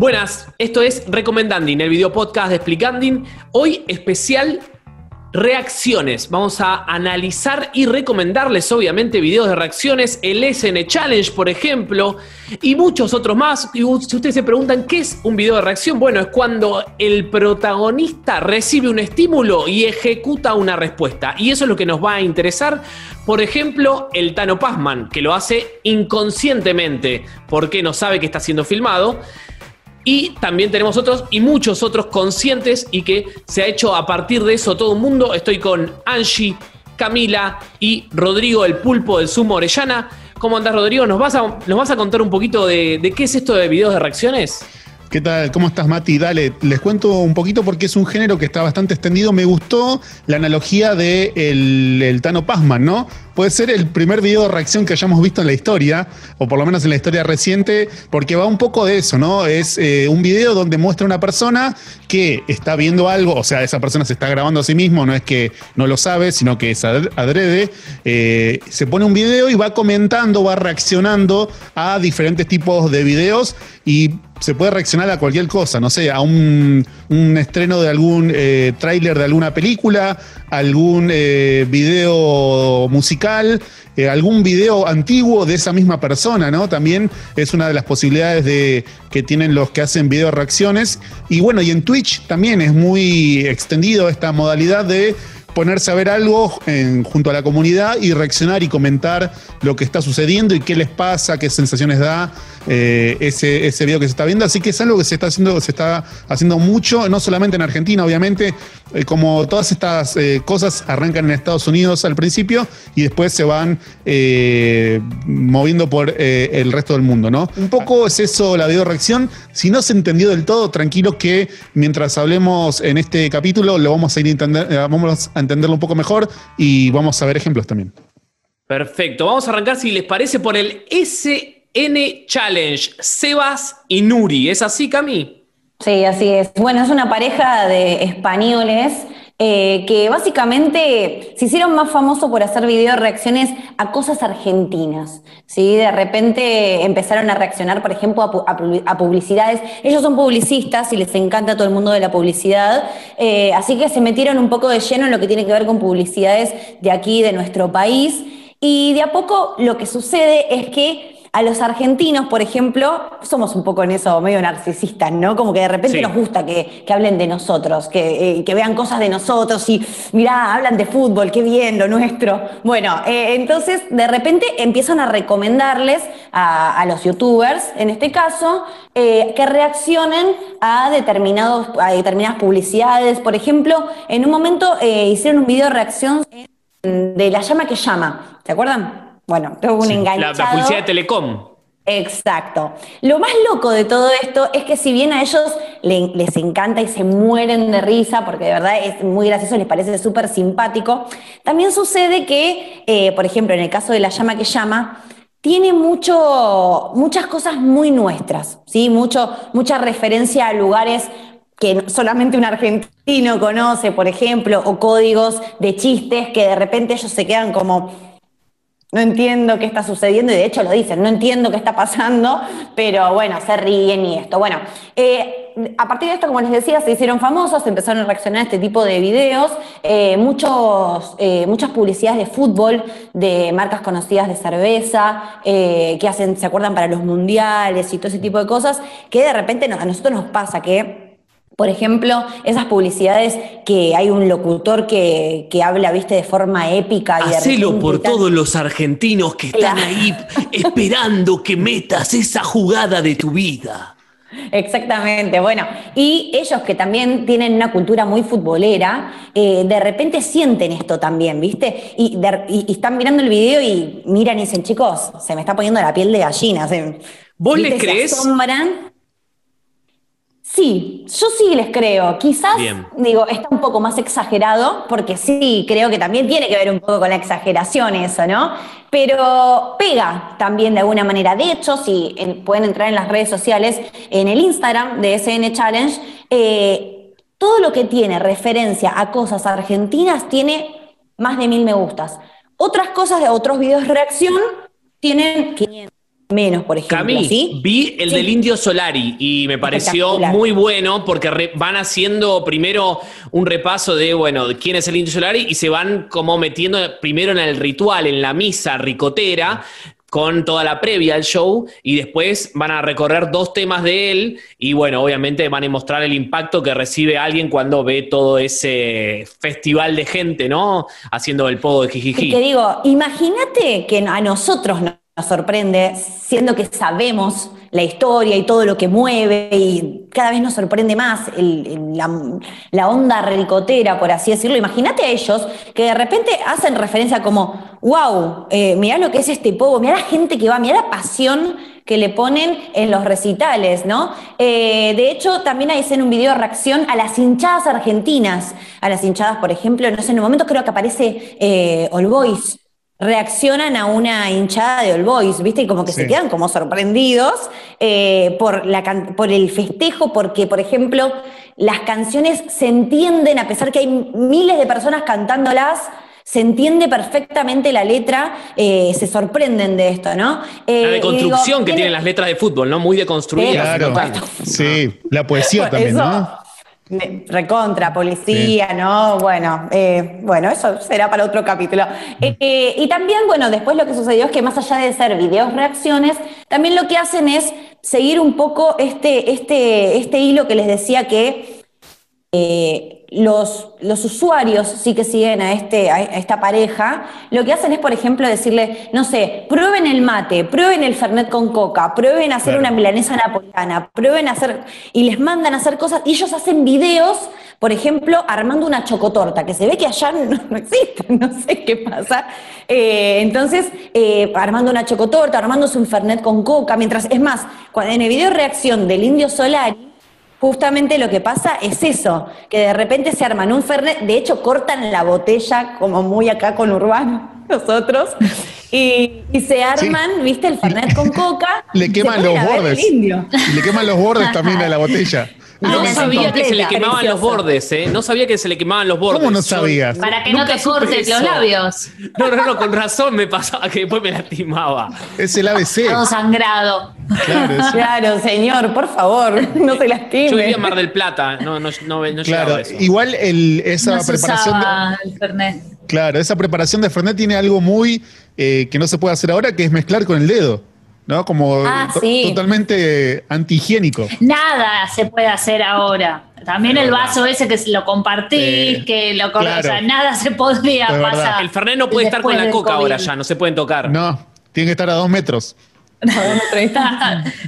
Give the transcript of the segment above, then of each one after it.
Buenas, esto es Recomendanding, el video podcast de Explicanding. Hoy especial reacciones. Vamos a analizar y recomendarles, obviamente, videos de reacciones, el SN Challenge, por ejemplo, y muchos otros más. Y si ustedes se preguntan, ¿qué es un video de reacción? Bueno, es cuando el protagonista recibe un estímulo y ejecuta una respuesta. Y eso es lo que nos va a interesar. Por ejemplo, el Tano Pazman, que lo hace inconscientemente, porque no sabe que está siendo filmado. Y también tenemos otros y muchos otros conscientes y que se ha hecho a partir de eso todo el mundo. Estoy con Angie, Camila y Rodrigo el Pulpo del Sumo Orellana. ¿Cómo andás, Rodrigo? ¿Nos vas a, nos vas a contar un poquito de, qué es esto de videos de reacciones? ¿Qué tal? ¿Cómo estás, Mati? Dale, les cuento un poquito porque es un género que está bastante extendido. Me gustó la analogía de el, Tano Pazman, ¿no? Puede ser el primer video de reacción que hayamos visto en la historia, o por lo menos en la historia reciente, porque va un poco de eso, ¿no? Es eh, un video donde muestra una persona que está viendo algo, o sea, esa persona se está grabando a sí mismo, no es que no lo sabe, sino que es adrede. Eh, se pone un video y va comentando, va reaccionando a diferentes tipos de videos y se puede reaccionar a cualquier cosa, no sé, a un, estreno de algún eh, tráiler de alguna película, algún eh, video musical, eh, algún video antiguo de esa misma persona, ¿no? También es una de las posibilidades de, que tienen los que hacen video reacciones. Y bueno, y en Twitch también es muy extendido esta modalidad de ponerse a ver algo junto a la comunidad y reaccionar y comentar lo que está sucediendo y qué les pasa, qué sensaciones da eh, ese, ese video que se está viendo. Así que es algo que se está haciendo, se está haciendo mucho, no solamente en Argentina, obviamente, eh, como todas estas eh, cosas arrancan en Estados Unidos al principio y después se van moviendo por el resto del mundo, ¿no? Un poco es eso la video reacción. Si no se entendió del todo, tranquilo que mientras hablemos en este capítulo lo vamos a ir entender, vamos a entenderlo un poco mejor y vamos a ver ejemplos también. Perfecto, vamos a arrancar si les parece por el S N Challenge, Sebas y Nuri. ¿Es así, Cami? Sí, así es. Bueno, es una pareja de españoles eh, que básicamente se hicieron más famosos por hacer video reacciones a cosas argentinas. ¿sí? De repente empezaron a reaccionar, por ejemplo, a, publicidades. Ellos son publicistas y les encanta todo el mundo de la publicidad, eh, así que se metieron un poco de lleno en lo que tiene que ver con publicidades de aquí, de nuestro país. Y de a poco lo que sucede es que a los argentinos, por ejemplo, somos un poco en eso medio narcisistas, ¿no? Como que de repente nos gusta que, hablen de nosotros, eh, que, vean cosas de nosotros y, mirá, hablan de fútbol, qué bien, lo nuestro. Bueno, eh, entonces de repente empiezan a recomendarles a, los youtubers, en este caso, eh, que reaccionen a, determinados, a determinadas publicidades. Por ejemplo, en un momento hicieron un video de reacción de La llama que llama, ¿se acuerdan? Bueno, tengo un enganchado. La, publicidad de Telecom. Exacto. Lo más loco de todo esto es que si bien a ellos les encanta y se mueren de risa, porque de verdad es muy gracioso, les parece súper simpático, también sucede que, eh, por ejemplo, en el caso de La llama que llama, tiene mucho, muchas cosas muy nuestras, ¿sí? Mucho, mucha referencia a lugares que solamente un argentino conoce, por ejemplo, o códigos de chistes que de repente ellos se quedan como no entiendo qué está sucediendo y de hecho lo dicen, no entiendo qué está pasando, pero bueno, se ríen y esto. Bueno, eh, a partir de esto, como les decía, se hicieron famosos, empezaron a reaccionar a este tipo de videos, eh, muchos, eh, muchas publicidades de fútbol, de marcas conocidas de cerveza, que hacen, se acuerdan para los mundiales y todo ese tipo de cosas, que de repente a nosotros nos pasa que por ejemplo, esas publicidades que hay un locutor que, habla, viste, de forma épica. Y Hacelo por todos los argentinos que están ahí esperando que metas esa jugada de tu vida. Exactamente, bueno, y ellos que también tienen una cultura muy futbolera, eh, de repente sienten esto también, ¿viste? Y, están mirando el video y miran y dicen, chicos, se me está poniendo la piel de gallina. ¿Vos les crees? Sí, yo sí les creo. Quizás, digo, está un poco más exagerado, porque sí, creo que también tiene que ver un poco con la exageración eso, ¿no? Pero pega también de alguna manera. De hecho, si pueden entrar en las redes sociales, en el Instagram de SN Challenge, eh, todo lo que tiene referencia a cosas argentinas tiene más de mil me gustas. Otras cosas de otros videos de reacción tienen 500 menos, por ejemplo. Cami, ¿sí? vi el Sí. del Indio Solari y me pareció muy bueno porque re- van haciendo primero un repaso de, bueno, de quién es el Indio Solari y se van como metiendo primero en el ritual, en la misa ricotera con toda la previa al show y después van a recorrer dos temas de él y bueno, obviamente van a mostrar el impacto que recibe alguien cuando ve todo ese festival de gente, ¿no? Haciendo el pogo de Y que Jijiji. digo, imagínate que a nosotros nos sorprende, siendo que sabemos la historia y todo lo que mueve, y cada vez nos sorprende más la, onda ricotera, por así decirlo. Imagínate a ellos que de repente hacen referencia como, wow, eh, mirá lo que es este pogo, mirá la gente que va, mirá la pasión que le ponen en los recitales, ¿no? Eh, de hecho, también hay en un video de reacción a las hinchadas argentinas, a las hinchadas, por ejemplo, no sé, en un momento creo que aparece eh, All Boys, reaccionan a una hinchada de All Boys, ¿viste? Y como que se quedan como sorprendidos eh, por, la, por el festejo, porque, por ejemplo, las canciones se entienden, a pesar que hay miles de personas cantándolas, se entiende perfectamente la letra, eh, se sorprenden de esto, ¿no? Eh, La digo, deconstrucción que tiene- tienen las letras de fútbol, ¿no? Muy deconstruidas. Claro. Sí, la poesía también, Eso, ¿no? Recontra, policía, ¿no? Bueno, eh, bueno, eso será para otro capítulo. Eh, eh, y también, bueno, después lo que sucedió es que más allá de ser videos reacciones, también lo que hacen es seguir un poco este, este, este hilo que les decía que eh, los, los usuarios sí que siguen a, este, a esta pareja, lo que hacen es, por ejemplo, decirle, no sé, prueben el mate, prueben el fernet con coca, prueben hacer Claro. una milanesa napolitana, prueben hacer, y les mandan a hacer cosas, y ellos hacen videos, por ejemplo, armando una chocotorta, que se ve que allá no, no existe, no sé qué pasa. Eh, entonces, eh, armando una chocotorta, armándose un fernet con coca, mientras, es más, cuando, en el video reacción del Indio Solari, Justamente lo que pasa es eso, que de repente se arman un Fernet, de hecho cortan la botella como muy acá con Urbano, nosotros, y, y se arman, viste, el Fernet con coca. Le queman los bordes. le queman los bordes también a la botella. No Ah, sabía que se le quemaban los bordes, ¿eh? No sabía que se le quemaban los bordes. ¿Cómo no sabías? Para que no te cortes los labios. No, no, no, con razón me pasaba que después me lastimaba. Es el ABC. Todo sangrado. Claro, señor, por favor, no se lastime. Yo vivía en Mar del Plata, no, no, no, no claro. llegaba a eso. Igual el- esa No se preparación. de- el Fernet. Claro, esa preparación de Fernet tiene algo muy eh, que no se puede hacer ahora, que es mezclar con el dedo, ¿no? Como Ah, sí. totalmente antihigiénico. Nada se puede hacer ahora. También el vaso ese que lo compartís, que lo claro. O sea, nada se podría Es verdad. pasar. El Fernet no puede estar con la coca COVID. ahora ya, no se pueden tocar. No, tiene que estar a dos metros.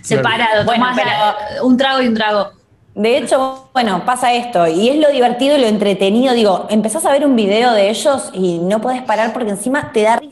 Separado. Bueno, Tomás pero- un trago y un trago. De hecho, bueno, pasa esto, y es lo divertido y lo entretenido. Digo, empezás a ver un video de ellos y no podés parar porque encima te da risa.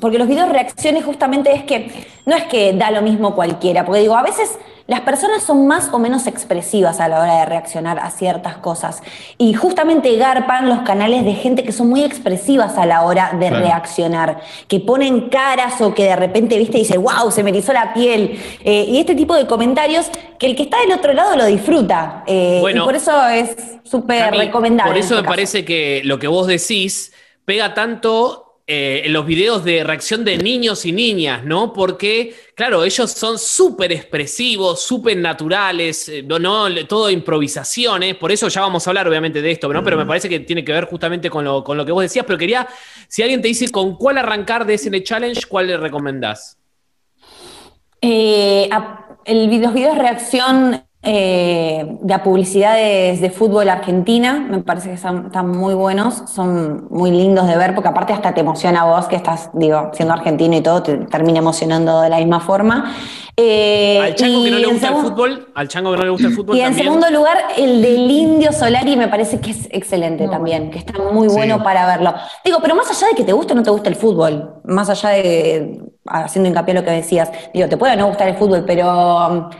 Porque los videos reacciones justamente es que no es que da lo mismo cualquiera, porque digo, a veces las personas son más o menos expresivas a la hora de reaccionar a ciertas cosas. Y justamente garpan los canales de gente que son muy expresivas a la hora de Claro. reaccionar, que ponen caras o que de repente, viste, dice, wow, se me erizó la piel. Eh, y este tipo de comentarios que el que está del otro lado lo disfruta. Eh, Bueno, y por eso es súper recomendable. Por eso me este caso. parece que lo que vos decís pega tanto eh, en los videos de reacción de niños y niñas, ¿no? Porque, claro, ellos son súper expresivos, súper naturales, eh, no, todo improvisaciones, por eso ya vamos a hablar obviamente de esto, ¿no? Pero me parece que tiene que ver justamente con lo, con lo que vos decías, pero quería, si alguien te dice con cuál arrancar de SN Challenge, ¿cuál le recomendás? Eh, a- el, los videos de reacción eh, de a publicidades de fútbol argentina, me parece que están, están muy buenos, son muy lindos de ver, porque aparte hasta te emociona a vos, que estás, digo, siendo argentino y todo, te termina emocionando de la misma forma. Eh, Al chango que no le gusta el fútbol, al chango que no le gusta el fútbol Y en también. segundo lugar, el del Indio Solari me parece que es excelente también, que está muy Sí. bueno para verlo. Digo, pero más allá de que te guste o no te guste el fútbol, más allá de, haciendo hincapié en lo que decías, digo, te puede no gustar el fútbol, pero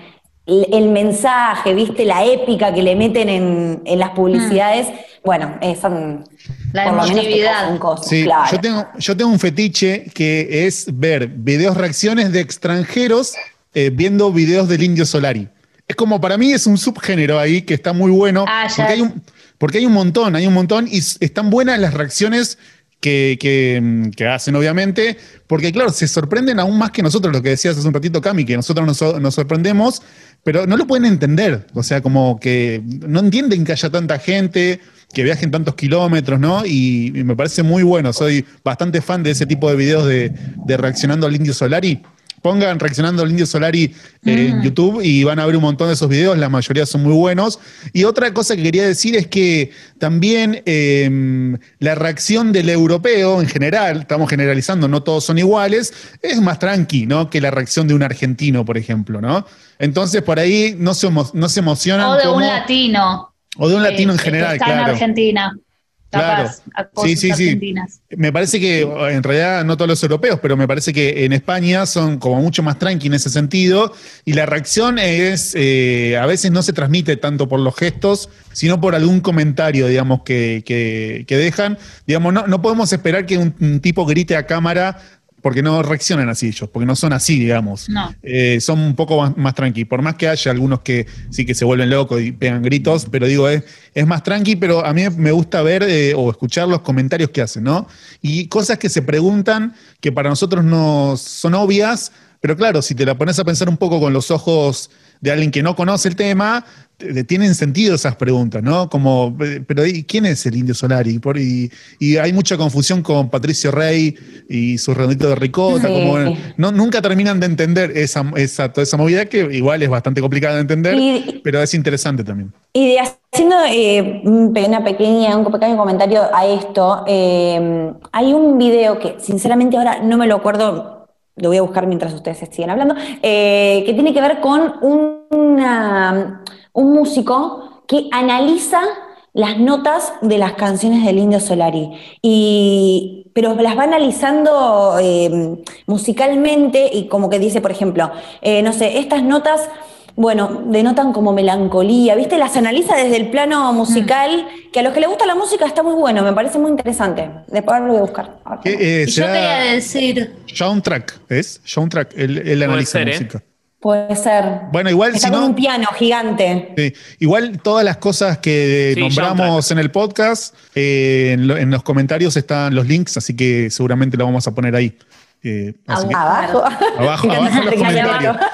el, el mensaje, viste, la épica que le meten en, en las publicidades, bueno, eh, son... La por lo menos te emotividad. cosas, Sí, claro. yo, tengo, yo tengo un fetiche que es ver videos reacciones de extranjeros eh, viendo videos del Indio Solari. Es como para mí es un subgénero ahí que está muy bueno. Ah, ya. porque, hay un, porque hay un montón, hay un montón y están buenas las reacciones que, que- que hacen, obviamente, porque claro, se sorprenden aún más que nosotros, lo que decías hace un ratito, Cami, que nosotros nos, nos sorprendemos, pero no lo pueden entender, o sea, como que no entienden que haya tanta gente, que viajen tantos kilómetros, ¿no? Y, me parece muy bueno, soy bastante fan de ese tipo de videos de, de reaccionando al Indio Solari. Pongan reaccionando al Indio Solari en YouTube y van a ver un montón de esos videos, la mayoría son muy buenos. Y otra cosa que quería decir es que también eh, la reacción del europeo en general, estamos generalizando, no todos son iguales, es más tranqui, ¿no? Que la reacción de un argentino, por ejemplo, ¿no? Entonces por ahí no se, no se emocionan. O de un latino. O de un latino en general, que está claro. en Argentina. Claro. A Sí, sí, sí. Me parece que, en realidad, no todos los europeos, pero me parece que en España son como mucho más tranqui en ese sentido. Y la reacción es, eh, a veces no se transmite tanto por los gestos, sino por algún comentario, digamos, que, que- que dejan. Digamos, no, no podemos esperar que un, un tipo grite a cámara porque no reaccionan así ellos, porque no son así, digamos. No. Eh, son un poco más, más tranqui. Por más que haya algunos que sí que se vuelven locos y pegan gritos, pero digo, es, es más tranqui, pero a mí me gusta ver eh, o escuchar los comentarios que hacen, ¿no? Y cosas que se preguntan que para nosotros no son obvias, pero claro, si te la pones a pensar un poco con los ojos de alguien que no conoce el tema, te- te tienen sentido esas preguntas, ¿no? Como, eh, pero ¿y quién es el Indio Solari? Por- y, y hay mucha confusión con Patricio Rey y su redondito de ricota, Sí. como no, nunca terminan de entender esa, esa, toda esa movida que igual es bastante complicada de entender, Y- pero es interesante también. Y haciendo eh, una pequeña, un pequeño comentario a esto, eh, hay un video que sinceramente ahora no me lo acuerdo, lo voy a buscar mientras ustedes siguen hablando, eh, que tiene que ver con un músico que analiza las notas de las canciones del Indio Solari. Y, pero las va analizando eh, musicalmente y como que dice, por ejemplo, eh, no sé, estas notas, bueno, denotan como melancolía, ¿viste? Las analiza desde el plano musical, que a los que les gusta la música está muy bueno, me parece muy interesante. Después lo voy a buscar. A ver ¿Qué, cómo- eh, Y yo quería decir, Soundtrack, ¿es? Soundtrack, él, él analiza ser, ¿eh? música. Puede ser. Bueno, igual Está si con no- un piano gigante. Sí, Igual todas las cosas que Sí, nombramos en el podcast, eh, en, lo- en los comentarios están los links, así que seguramente lo vamos a poner ahí. Eh, así que Abajo. abajo, abajo los comentarios. abajo.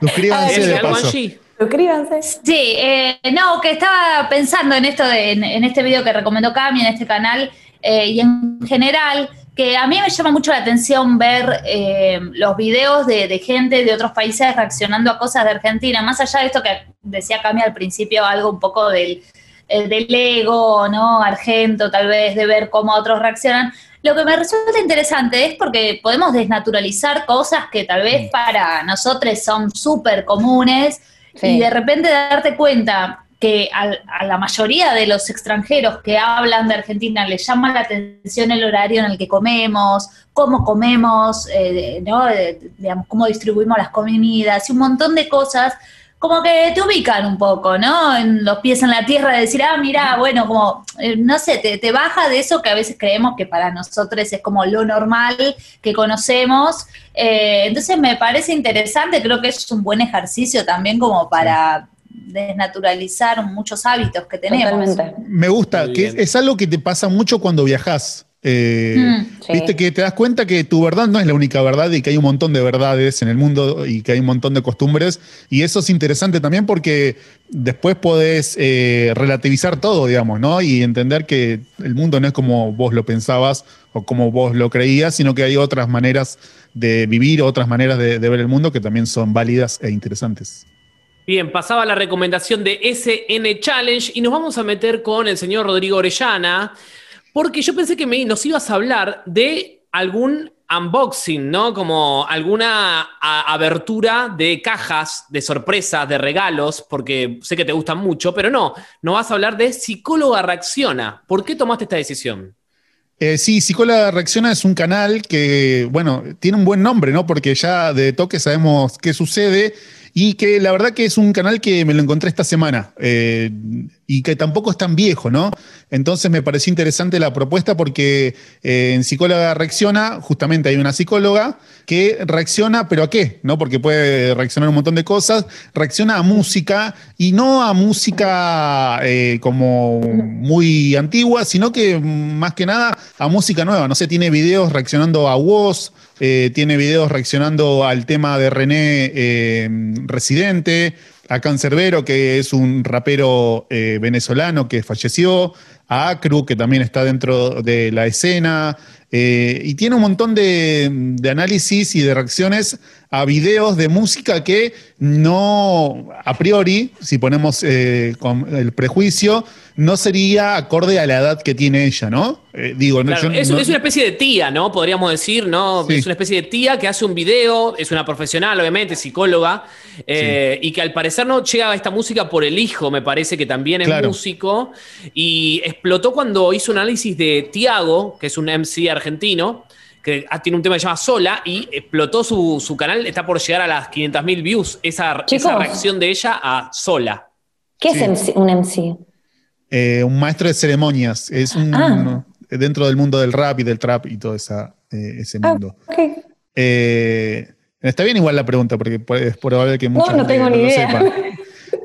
Suscríbanse ¿Decís de paso. Suscríbanse. Sí, eh, no, que estaba pensando en esto, de- en, en este video que recomendó Cami en este canal eh, y en general, que a mí me llama mucho la atención ver eh, los videos de, de gente de otros países reaccionando a cosas de Argentina, más allá de esto que decía Cami al principio, algo un poco del, eh, del ego, ¿no? Argento, tal vez, de ver cómo otros reaccionan. Lo que me resulta interesante es porque podemos desnaturalizar cosas que tal vez para nosotros son súper comunes Sí. y de repente darte cuenta que a, la mayoría de los extranjeros que hablan de Argentina les llama la atención el horario en el que comemos, cómo comemos, eh, ¿no? Eh, digamos, cómo distribuimos las comidas y un montón de cosas, como que te ubican un poco, ¿no? En los pies en la tierra de decir, ah, mira, bueno, como, eh, no sé, te, te baja de eso que a veces creemos que para nosotros es como lo normal que conocemos. Eh, entonces me parece interesante, creo que es un buen ejercicio también como para desnaturalizar muchos hábitos que tenemos. Totalmente. Me gusta, que es algo que te pasa mucho cuando viajas. Eh, Mm, sí. Viste que te das cuenta que tu verdad no es la única verdad y que hay un montón de verdades en el mundo y que hay un montón de costumbres. Y eso es interesante también porque después podés eh, relativizar todo, digamos, ¿no? Y entender que el mundo no es como vos lo pensabas o como vos lo creías, sino que hay otras maneras de vivir, otras maneras de, de ver el mundo que también son válidas e interesantes. Bien, pasaba la recomendación de SN Challenge y nos vamos a meter con el señor Rodrigo Orellana, porque yo pensé que nos ibas a hablar de algún unboxing, ¿no? Como alguna abertura de cajas, de sorpresas, de regalos, porque sé que te gustan mucho, pero no, nos vas a hablar de Psicóloga Reacciona. ¿Por qué tomaste esta decisión? Eh, sí, Psicóloga Reacciona es un canal que, bueno, tiene un buen nombre, ¿no? Porque ya de toque sabemos qué sucede. Y que la verdad que es un canal que me lo encontré esta semana eh, y que tampoco es tan viejo, ¿no? Entonces me pareció interesante la propuesta porque eh, en Psicóloga Reacciona, justamente hay una psicóloga que reacciona, pero ¿a qué? ¿No? Porque puede reaccionar un montón de cosas, reacciona a música y no a música eh, como muy antigua, sino que más que nada a música nueva. No sé, tiene videos reaccionando a Woz, tiene videos reaccionando al tema de René Residente, a Cancerbero, que es un rapero eh, venezolano que falleció, a Acru, que también está dentro de la escena, eh, y tiene un montón de, análisis y de reacciones a videos de música que no, a priori, si ponemos eh, con el prejuicio, no sería acorde a la edad que tiene ella, ¿no? Eh, digo, es, es, una especie de tía, ¿no? Podríamos decir, ¿no? Es una especie de tía que hace un video, es una profesional, obviamente, psicóloga, eh, y que al parecer no llega a esta música por el hijo, me parece que también es músico, y explotó cuando hizo un análisis de Tiago, que es un MC argentino, que tiene un tema que se llama Sola y explotó su, canal, está por llegar a las 500.000 views, esa, esa, reacción de ella a Sola. ¿Qué es un MC? Eh, un maestro de ceremonias, es un, ah. dentro del mundo del rap y del trap y todo esa, eh, ese ah, mundo. Eh, está bien igual la pregunta, porque es probable que muchos no, no tengo ni idea.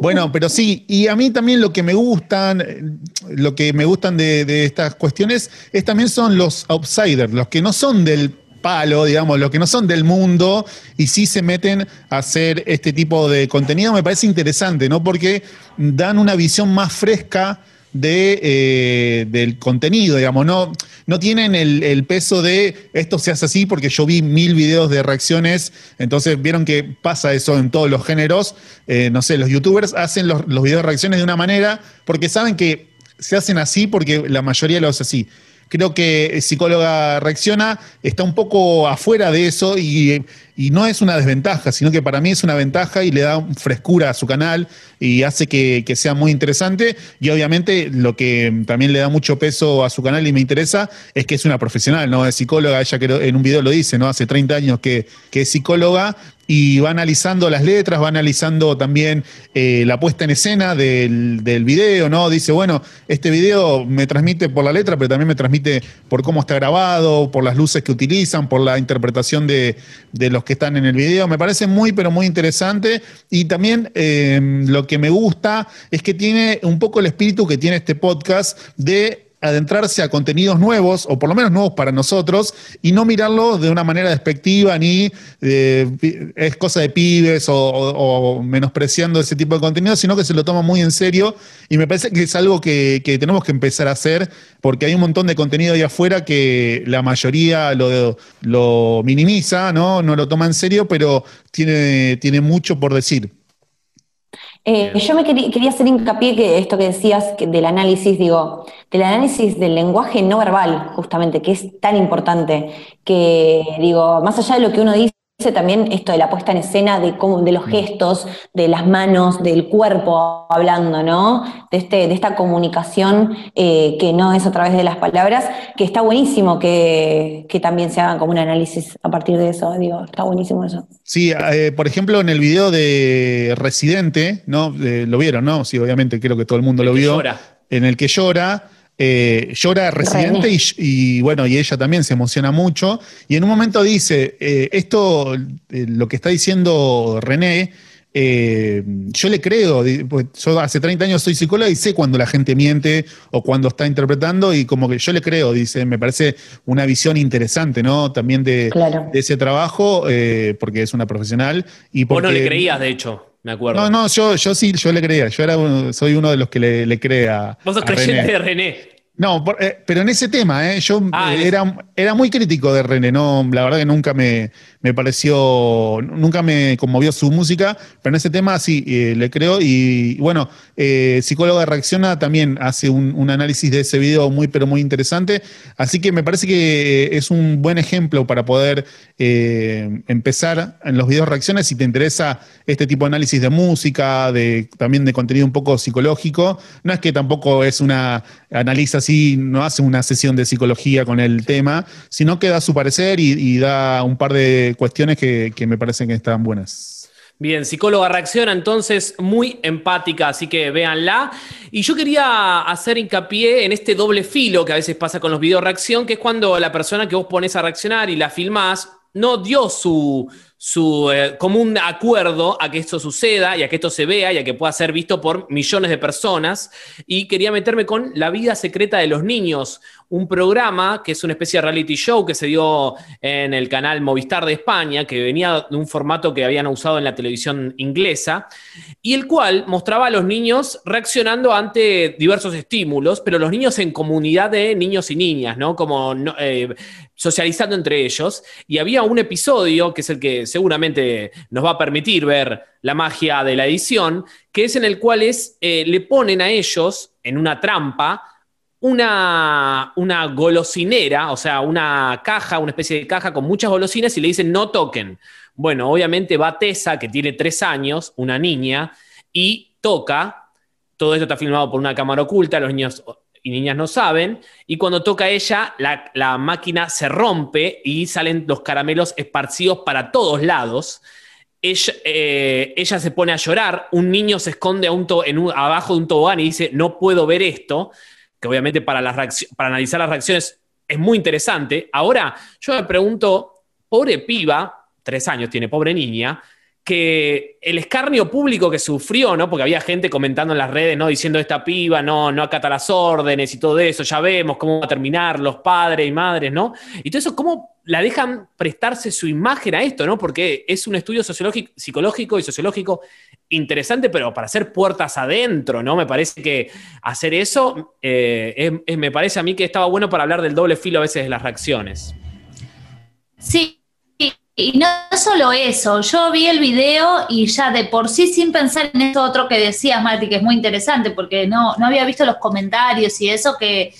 Bueno, pero sí, y a mí también lo que me gustan, lo que me gustan de, estas cuestiones es también son los outsiders, los que no son del palo, digamos, los que no son del mundo y sí se meten a hacer este tipo de contenido, me parece interesante, ¿no? Porque dan una visión más fresca de, eh, del contenido, digamos, no, no tienen el, peso de esto se hace así porque yo vi mil videos de reacciones, entonces vieron que pasa eso en todos los géneros, eh, no sé, los youtubers hacen los, los videos de reacciones de una manera porque saben que se hacen así porque la mayoría lo hace así. Creo que Psicóloga Reacciona está un poco afuera de eso y, no es una desventaja, sino que para mí es una ventaja y le da frescura a su canal y hace que, sea muy interesante. Y obviamente lo que también le da mucho peso a su canal y me interesa es que es una profesional, ¿no? Es psicóloga, ella que en un video lo dice, ¿no? Hace 30 años que, que es psicóloga y va analizando las letras, va analizando también eh, la puesta en escena del, del, video, ¿no? Dice, bueno, este video me transmite por la letra, pero también me transmite por cómo está grabado, por las luces que utilizan, por la interpretación de, los que están en el video. Me parece muy, pero muy interesante. Y también eh, lo que me gusta es que tiene un poco el espíritu que tiene este podcast de adentrarse a contenidos nuevos, o por lo menos nuevos para nosotros, y no mirarlo de una manera despectiva ni es cosa de pibes o, menospreciando ese tipo de contenido, sino que se lo toma muy en serio. Y me parece que es algo que, tenemos que empezar a hacer, porque hay un montón de contenido ahí afuera que la mayoría lo, lo minimiza, ¿no? no lo toma en serio, pero tiene, tiene mucho por decir. Eh, yo me quería, hacer hincapié que esto que decías del análisis, digo, del análisis del lenguaje no verbal, justamente, que es tan importante, que digo, más allá de lo que uno dice, también esto de la puesta en escena, de, cómo, de los mm. gestos, de las manos, del cuerpo hablando, ¿no? De, este, de esta comunicación eh, que no es a través de las palabras, que está buenísimo que, también se hagan como un análisis a partir de eso, digo, está buenísimo eso. Sí, eh, por ejemplo, en el video de Residente, ¿no? Eh, lo vieron, ¿no? Sí, obviamente creo que todo el mundo lo vio. En el que llora eh, llora Residente y, bueno, y ella también se emociona mucho. Y en un momento dice, eh, esto, eh, lo que está diciendo René, yo le creo, pues yo hace 30 años soy psicóloga y sé cuando la gente miente o cuando está interpretando y como que yo le creo, dice, me parece una visión interesante, ¿no? También de, ese trabajo, porque es una profesional. Y porque, Vos no le creías, de hecho me acuerdo. No, no, yo, yo sí, yo le creía. Yo era soy uno de los que le, le cree a. Vos sos creyente de René. No, eh, pero en ese tema, eh, yo ah, eh, era, era muy crítico de René, no, la verdad que nunca me, me pareció, nunca me conmovió su música, pero en ese tema sí eh, le creo. Y bueno, Psicóloga Reacciona también hace un, análisis de ese video muy, pero muy interesante. Así que me parece que es un buen ejemplo para poder eh, empezar en los videos reacciones si te interesa este tipo de análisis de música, de, también de contenido un poco psicológico. No es que tampoco es una, analiza así, no hace una sesión de psicología con el tema, sino que da su parecer y da un par de cuestiones que, me parecen que están buenas. Bien, psicóloga reacciona entonces muy empática, así que véanla. Y yo quería hacer hincapié en este doble filo que a veces pasa con los videos reacción, que es cuando la persona que vos pones a reaccionar y la filmás no dio su, su eh, común acuerdo a que esto suceda y a que esto se vea y a que pueda ser visto por millones de personas. Y quería meterme con La vida secreta de los niños, un programa que es una especie de reality show que se dio en el canal Movistar de España, que venía de un formato que habían usado en la televisión inglesa, y el cual mostraba a los niños reaccionando ante diversos estímulos, pero los niños en comunidad de niños y niñas, ¿no? Como eh, socializando entre ellos. Y había un episodio, que es el que seguramente nos va a permitir ver la magia de la edición, que es en el cual es, eh, le ponen a ellos en una trampa una, una golosinera, o sea, una caja, una especie de caja con muchas golosinas y le dicen no toquen. Bueno, obviamente va Tessa, que tiene tres años, una niña, y toca. Todo esto está filmado por una cámara oculta, los niños y niñas no saben, y cuando toca ella, la, máquina se rompe y salen los caramelos esparcidos para todos lados. Ella, eh, ella, se pone a llorar, un niño se esconde en abajo de un tobogán y dice, no puedo ver esto que obviamente para, para analizar las reacciones es muy interesante. Ahora, yo me pregunto, pobre piba, tres años tiene, pobre niña, que el escarnio público que sufrió, ¿no? Porque había gente comentando en las redes, ¿no? Diciendo esta piba no, no acata las órdenes y todo eso, ya vemos cómo va a terminar los padres y madres, ¿no? Y todo eso, ¿cómo la dejan prestarse su imagen a esto, ¿no? Porque es un estudio sociológico, psicológico y sociológico interesante, pero para hacer puertas adentro, ¿no? Me parece que hacer eso, eh, me parece a mí que estaba bueno para hablar del doble filo a veces de las reacciones. Sí, y no solo eso, yo vi el video y ya de por sí, sin pensar en esto otro que decías, Marti, que es muy interesante, porque no, no había visto los comentarios y eso que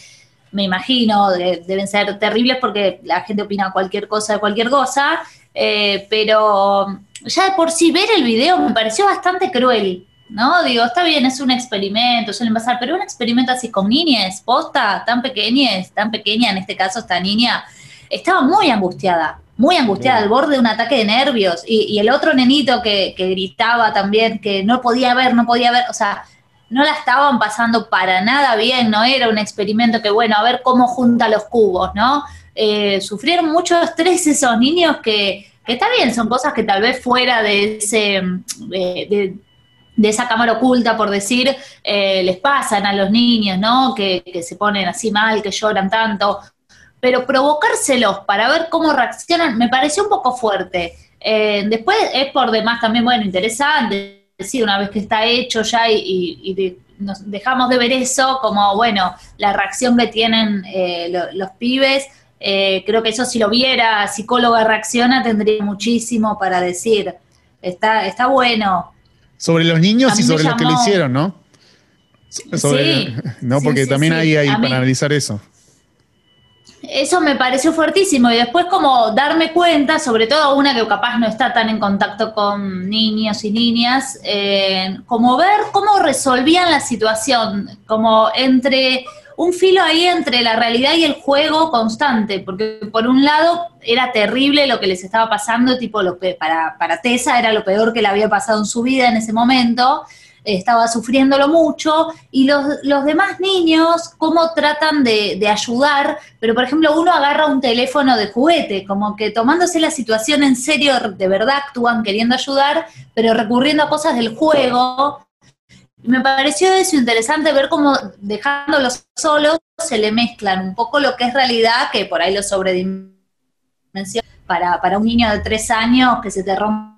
me imagino deben ser terribles porque la gente opina cualquier cosa de cualquier cosa, eh, pero ya de por sí ver el video me pareció bastante cruel, ¿no? Digo, está bien, es un experimento, suelen pasar, pero un experimento así con niñas, posta, tan pequeñas, tan pequeña, en este caso esta niña, estaba muy angustiada, muy angustiada, al borde de un ataque de nervios. Y, el otro nenito que, gritaba también, que no podía ver, no podía ver, o sea, no la estaban pasando para nada bien, no era un experimento que, bueno, a ver cómo junta los cubos, ¿no? Eh, sufrieron mucho estrés esos niños que, que, está bien, son cosas que tal vez fuera de ese... de, esa cámara oculta, por decir, eh, les pasan a los niños, ¿no? Que, que, se ponen así mal, que lloran tanto, pero provocárselos para ver cómo reaccionan me pareció un poco fuerte. Eh, después es por demás también, bueno, interesante, decir, una vez que está hecho ya y, nos dejamos de ver eso, como, bueno, la reacción que tienen eh, los pibes, eh, creo que eso si lo viera psicóloga reacciona tendría muchísimo para decir, está, está bueno. Sobre los niños y sobre lo que le hicieron, ¿no? sí, no, porque también hay ahí para analizar eso eso me pareció fuertísimo. Y después como darme cuenta, sobre todo una que capaz no está tan en contacto con niños y niñas, eh, como ver cómo resolvían la situación, como entre un filo ahí entre la realidad y el juego constante, porque por un lado era terrible lo que les estaba pasando, tipo lo que para, para Tessa era lo peor que le había pasado en su vida en ese momento, estaba sufriéndolo mucho, y los, los demás niños, cómo tratan de, de, ayudar, pero por ejemplo uno agarra un teléfono de juguete, como que tomándose la situación en serio, de verdad actúan queriendo ayudar, pero recurriendo a cosas del juego. Me pareció eso interesante ver cómo dejándolos solos se le mezclan un poco lo que es realidad, que por ahí lo sobredimensiona para, para un niño de tres años que se te rompe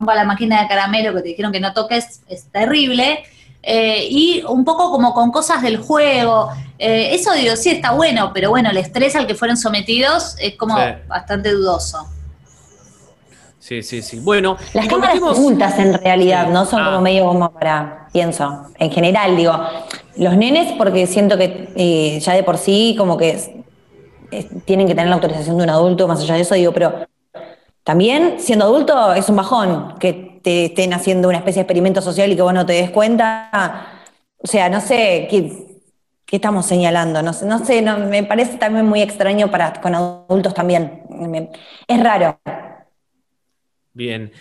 la máquina de caramelo que te dijeron que no toques es terrible. Eh, y un poco como con cosas del juego. Eh, eso digo, sí está bueno, pero bueno, el estrés al que fueron sometidos es como bastante dudoso. Sí, sí, sí. Bueno, las cámaras juntas en realidad, ¿no? Son como ah. medio como para, pienso, en general, digo, los nenes, porque siento que eh, ya de por sí como que tienen que tener la autorización de un adulto, más allá de eso, digo, pero también, siendo adulto, es un bajón que te estén haciendo una especie de experimento social y que vos no te des cuenta. O sea, no sé qué, estamos señalando. No, no sé, no, me parece también muy extraño para con adultos también. es raro. Bien.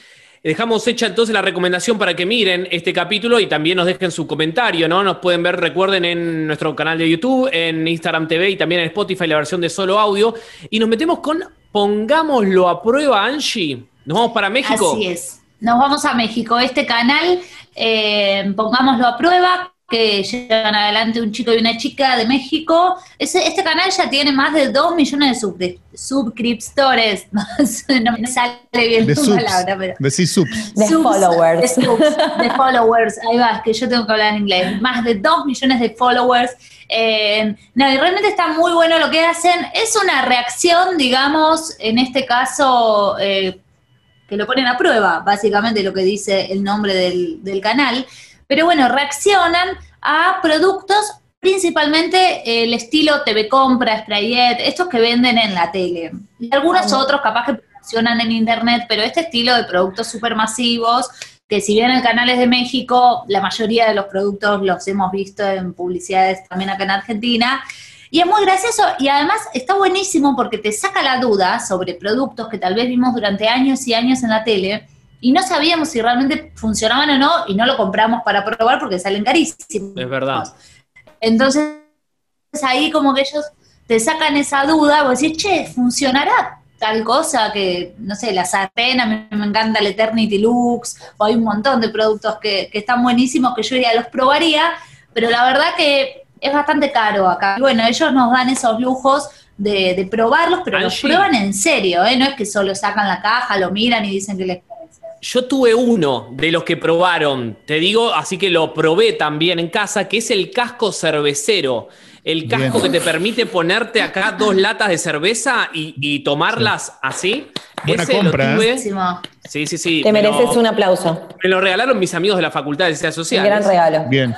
Dejamos hecha entonces la recomendación para que miren este capítulo y también nos dejen su comentario, ¿no? Nos pueden ver, recuerden, en nuestro canal de YouTube, en Instagram TV y también en Spotify la versión de solo audio. Y nos metemos con Pongámoslo a prueba, Angie. Nos vamos para México. Así es. Nos vamos a México. Este canal, eh, pongámoslo a prueba, que llegan adelante un chico y una chica de México. este canal ya tiene más de 2 millones de, suscriptores. no me sale bien la palabra, pero. De subs. De followers. De, followers. Ahí va, es que yo tengo que hablar en inglés. Más de 2 millones de followers. Eh, no, y realmente está muy bueno lo que hacen. Es una reacción, digamos, en este caso, eh, que lo ponen a prueba, básicamente lo que dice el nombre del, del canal pero bueno, reaccionan a productos principalmente el estilo TV Compra, Sprayet, estos que venden en la tele. Y algunos otros capaz que funcionan en internet, pero este estilo de productos supermasivos, que si bien el canal es de México, la mayoría de los productos los hemos visto en publicidades también acá en Argentina. Y es muy gracioso y además está buenísimo porque te saca la duda sobre productos que tal vez vimos durante años y años en la tele y no sabíamos si realmente funcionaban o no y no lo compramos para probar porque salen carísimos. Es verdad. Entonces, ahí como que ellos te sacan esa duda, vos decís, che, ¿funcionará tal cosa que, no sé, la sartén, a mí me encanta el Eternity Lux, o hay un montón de productos que, están buenísimos que yo ya los probaría, pero la verdad que es bastante caro acá. Y bueno, ellos nos dan esos lujos de, probarlos, pero los prueban en serio, ¿eh? no es que solo sacan la caja, lo miran y dicen que les yo tuve uno de los que probaron, te digo, así que lo probé también en casa, que es el casco cervecero. El casco que te permite ponerte acá dos latas de cerveza y, tomarlas así. Buena compra, lo tuve. Sí, sí, sí. Te mereces un aplauso. Me lo regalaron mis amigos de la Facultad de Ciencias Sociales. Un gran regalo. Bien.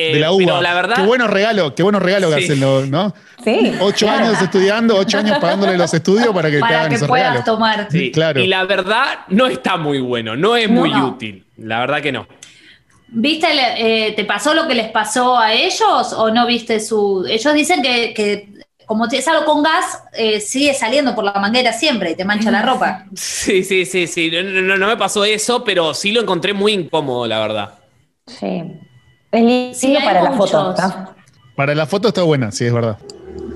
Eh, de la UBA. la verdad, qué buenos regalos, qué buenos regalos que hacen, ¿no? Sí. Ocho años estudiando, ocho años pagándole los estudios para que te hagan que puedas tomar. Sí, claro. Y la verdad no está muy bueno, no es muy útil. La verdad que no. ¿Viste, eh, te pasó lo que les pasó a ellos o no viste su... Ellos dicen que, que como es algo con gas, eh, sigue saliendo por la manguera siempre y te mancha la ropa. Sí, sí, sí, sí. No, no, me pasó eso, pero sí lo encontré muy incómodo, la verdad. Sí. Es lindo para la foto. Para la foto está buena, sí, es verdad.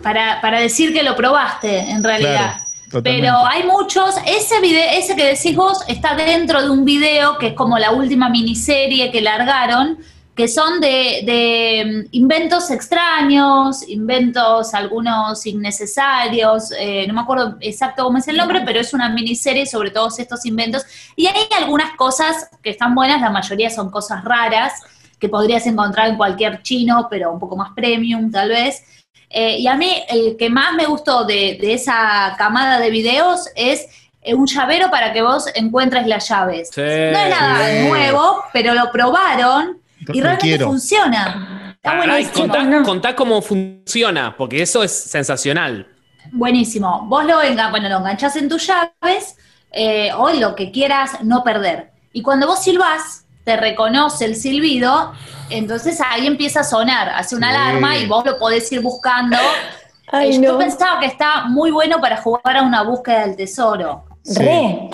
Para, decir que lo probaste, en realidad. Pero hay muchos, ese video, ese que decís vos está dentro de un video que es como la última miniserie que largaron, que son de, mm, inventos extraños, inventos algunos innecesarios, eh, no me acuerdo exacto cómo es el nombre, pero es una miniserie sobre todos estos inventos. Y hay algunas cosas que están buenas, la mayoría son cosas raras que podrías encontrar en cualquier chino, pero un poco más premium tal vez. Eh, y a mí el que más me gustó de, esa camada de videos es eh, un llavero para que vos encuentres las llaves. no es nada nuevo, pero lo probaron y realmente funciona. Está contá, cómo funciona, porque eso es sensacional. Buenísimo. Vos lo, bueno, lo enganchás en tus llaves eh, o lo que quieras no perder. Y cuando vos silbás, te reconoce el silbido, entonces ahí empieza a sonar, hace una alarma y vos lo podés ir buscando. Yo pensaba que está muy bueno para jugar a una búsqueda del tesoro. Re.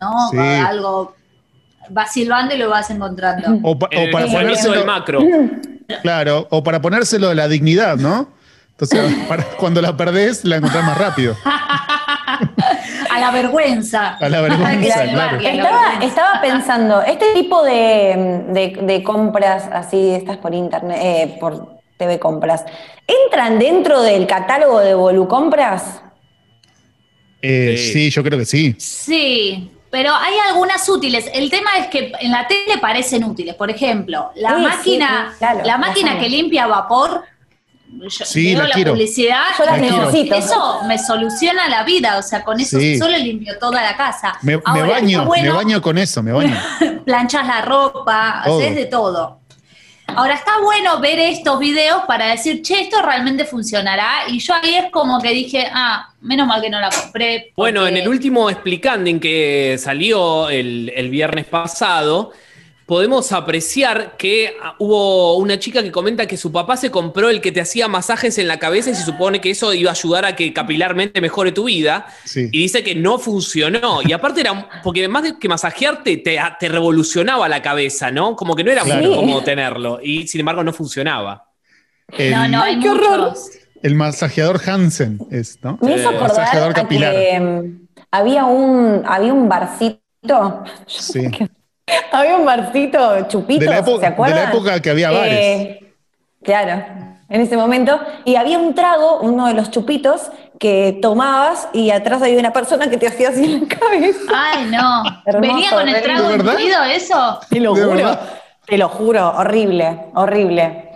¿No? Algo. Vas silbando y lo vas encontrando. O, para ponérselo el macro. Claro, o para ponérselo de la dignidad, ¿no? Entonces, cuando la perdés, la encontrás más rápido. A la vergüenza. A la vergüenza, claro. Estaba, pensando, este tipo de, compras así, estas por internet, eh, por TV compras, ¿entran dentro del catálogo de Volucompras? Eh, sí. yo creo que sí. Sí, pero hay algunas útiles. El tema es que en la tele parecen útiles. Por ejemplo, la máquina, la máquina que limpia vapor sí, la, publicidad, yo la necesito. Eso me soluciona la vida, o sea, con eso solo limpio toda la casa. Me, baño, me baño con eso, me baño. planchas la ropa, haces de todo. Ahora está bueno ver estos videos para decir, che, esto realmente funcionará. Y yo ahí es como que dije, ah, menos mal que no la compré. Bueno, en el último explicando en que salió el, el viernes pasado, podemos apreciar que ah, hubo una chica que comenta que su papá se compró el que te hacía masajes en la cabeza y se supone que eso iba a ayudar a que capilarmente mejore tu vida. Sí. Y dice que no funcionó. Y aparte era, porque más de que masajearte, te, te revolucionaba la cabeza, ¿no? Como que no era muy Sí. cómodo tenerlo. Y sin embargo no funcionaba. El, No, no, hay Ay, qué horror. el masajeador Hansen es, ¿no? Me hizo acordar masajeador a capilar. que había un, había un barcito. Sí. Había un barcito chupito, De la época- ¿se acuerdan? de la época que había bares. Eh, claro, en ese momento. Y había un trago, uno de los chupitos, que tomabas y atrás había una persona que te hacía así en la cabeza. Ay, no. Hermoso, ¿Venía con el ¿de trago incluido eso? Te lo ¿De juro, verdad? te lo juro, horrible, horrible.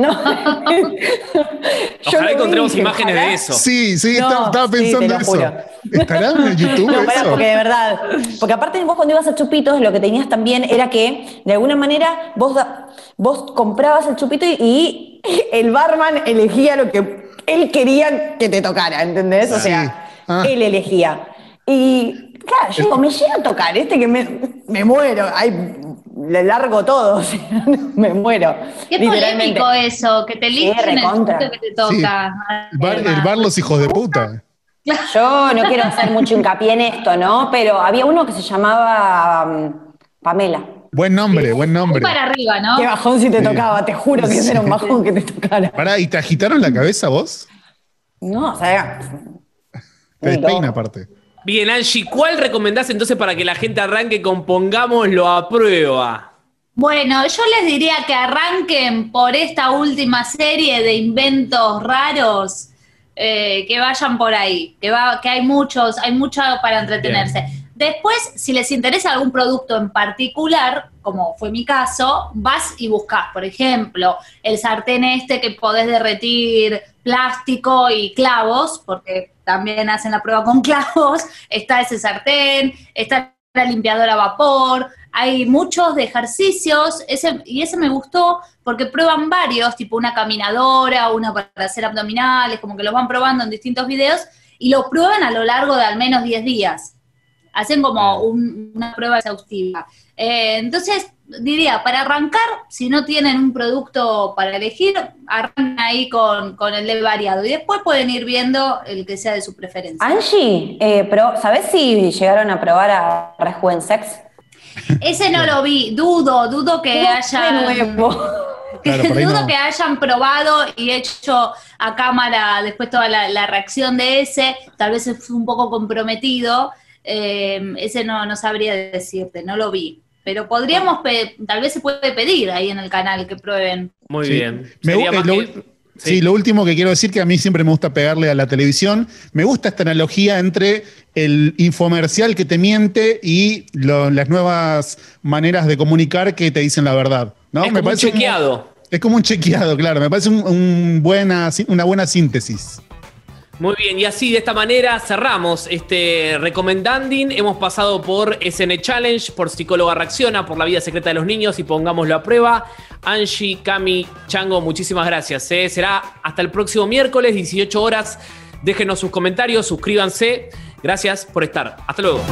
No. Ojalá encontremos dije, imágenes de eso. Sí, sí, No, estaba, sí, pensando lo eso. ¿Estará en YouTube No, eso? porque de verdad. Porque aparte vos cuando ibas a Chupitos, lo que tenías también era que, de alguna manera, vos, vos comprabas el chupito y, y el barman elegía lo que él quería que te tocara, ¿entendés? O Sí. sea, Ah. él elegía. Y claro, yo digo, me llega a tocar este que me, me muero. Ay, le largo todo, o sea, me muero. Qué polémico eso, que te eligen el chupito que te toca. El bar, el bar Los Hijos de Puta. Yo no quiero hacer mucho hincapié en esto, ¿no? Pero había uno que se llamaba mm, Pamela. Buen nombre, buen Muy nombre. para arriba, ¿no? Qué bajón si te Sí. tocaba, te juro que ese era un bajón que te tocara. Pará, ¿y te agitaron la cabeza vos? No, o sea, Te despeina aparte. Bien, Angie, ¿cuál recomendás entonces para que la gente arranque con Pongámoslo a prueba? Bueno, yo les diría que arranquen por esta última serie de inventos raros, eh, que vayan por ahí, que, va, que hay muchos, hay mucho para entretenerse. Después, si les interesa algún producto en particular, como fue mi caso, vas y buscas, por ejemplo, el sartén este que podés derretir plástico y clavos, porque también hacen la prueba con clavos, está ese sartén, está la limpiadora a vapor, hay muchos de ejercicios, ese, y ese me gustó porque prueban varios, tipo una caminadora, una para hacer abdominales, como que los van probando en distintos videos, y lo prueban a lo largo de al menos 10 días. Hacen como un- una prueba exhaustiva. Eh, entonces, diría, para arrancar, si no tienen un producto para elegir, arranquen ahí con, con el de variado. Y después pueden ir viendo el que sea de su preferencia. Angie, eh, pero ¿sabés si llegaron a probar a Rejuvensex? Ese no lo vi, dudo, dudo que nuevo. Claro, dudo no. que hayan probado y hecho a cámara después toda la, la reacción de ese, tal vez fue un poco comprometido, eh, ese no, no sabría decirte, no lo vi. Pero podríamos, tal vez se puede pedir ahí en el canal que prueben. Muy Sí. bien. Me Sería gu- más lo, que- sí. sí. lo último que quiero decir que a mí siempre me gusta pegarle a la televisión. Me gusta esta analogía entre el infomercial que te miente y lo- las nuevas maneras de comunicar que te dicen la verdad. ¿no? es me como un parece un- chequeado. es como un chequeado, claro. Me parece un- un buena, una buena síntesis. Muy bien, y así de esta manera cerramos este Recomendanding. Hemos pasado por SN Challenge, por Psicóloga Reacciona, por la vida secreta de los niños y pongámoslo a prueba. Angie, Cami, Chango, muchísimas gracias. ¿eh? Será hasta el próximo miércoles, 18 horas. Déjenos sus comentarios, suscríbanse. Gracias por estar. Hasta luego.